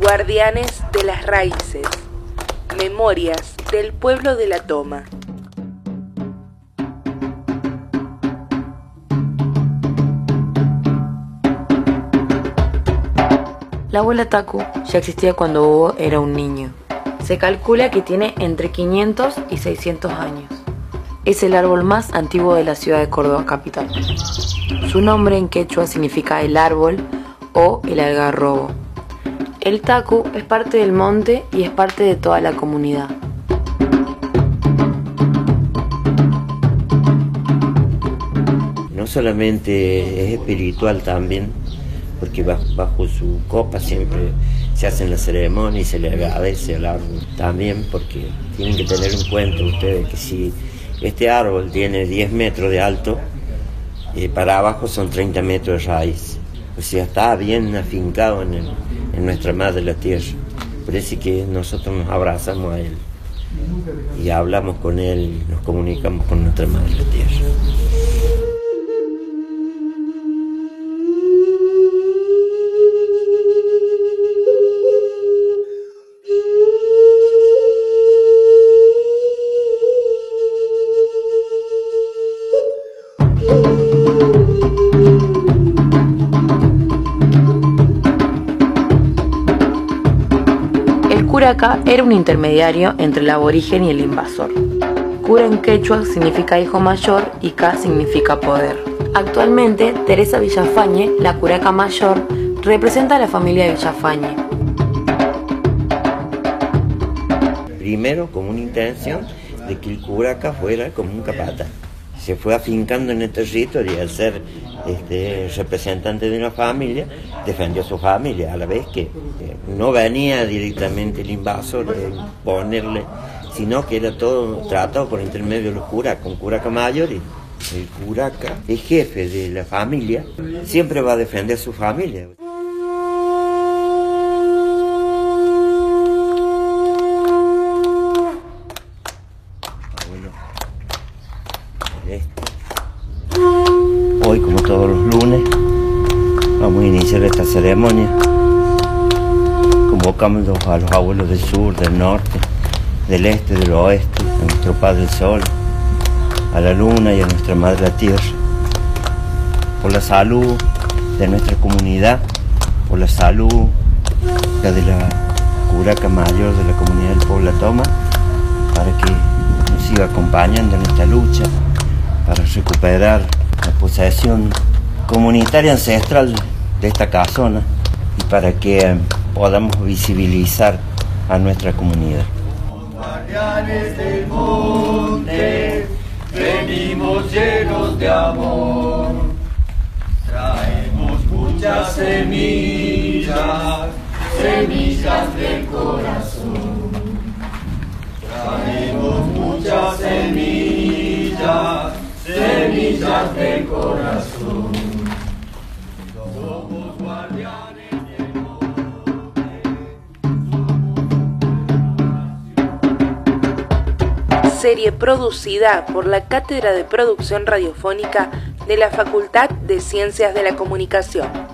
Guardianes de las raíces. Memorias del pueblo de la toma. La abuela Taku ya existía cuando Hugo era un niño. Se calcula que tiene entre 500 y 600 años. Es el árbol más antiguo de la ciudad de Córdoba capital. Su nombre en quechua significa el árbol o el algarrobo. El Taku es parte del monte y es parte de toda la comunidad. No solamente es espiritual también, porque bajo, su copa siempre se hacen las ceremonias y se le agradece al árbol. También porque tienen que tener en cuenta ustedes que si este árbol tiene 10 metros de alto, eh, para abajo son 30 metros de raíz. O sea, está bien afincado en, en nuestra madre la tierra. Parece que nosotros nos abrazamos a él y hablamos con él, nos comunicamos con nuestra madre la tierra. Era un intermediario entre el aborigen y el invasor. Cura en quechua significa hijo mayor y K significa poder. Actualmente, Teresa Villafañe, la curaca mayor, representa a la familia Villafañe. Primero con una intención de que el curaca fuera como un capata. Se fue afincando en el territorio y al ser este, representante de una familia, defendió a su familia, a la vez que no venía directamente el invasor a ponerle, sino que era todo tratado por intermedio de los curacas, un curaca mayor y el curaca, el jefe de la familia, siempre va a defender a su familia. Lunes, vamos a iniciar esta ceremonia. Convocamos a los abuelos del sur, del norte, del este, del oeste, a nuestro Padre el Sol, a la luna y a nuestra Madre la Tierra, por la salud de nuestra comunidad, por la salud de la curaca mayor de la comunidad del pueblo Toma, para que nos siga acompañando en esta lucha, para recuperar la posesión comunitaria ancestral de esta casona y para que eh, podamos visibilizar a nuestra comunidad. Guardianes del monte, venimos llenos de amor, traemos muchas semillas, semillas del corazón, Serie producida por la Cátedra de Producción Radiofónica de la Facultad de Ciencias de la Comunicación.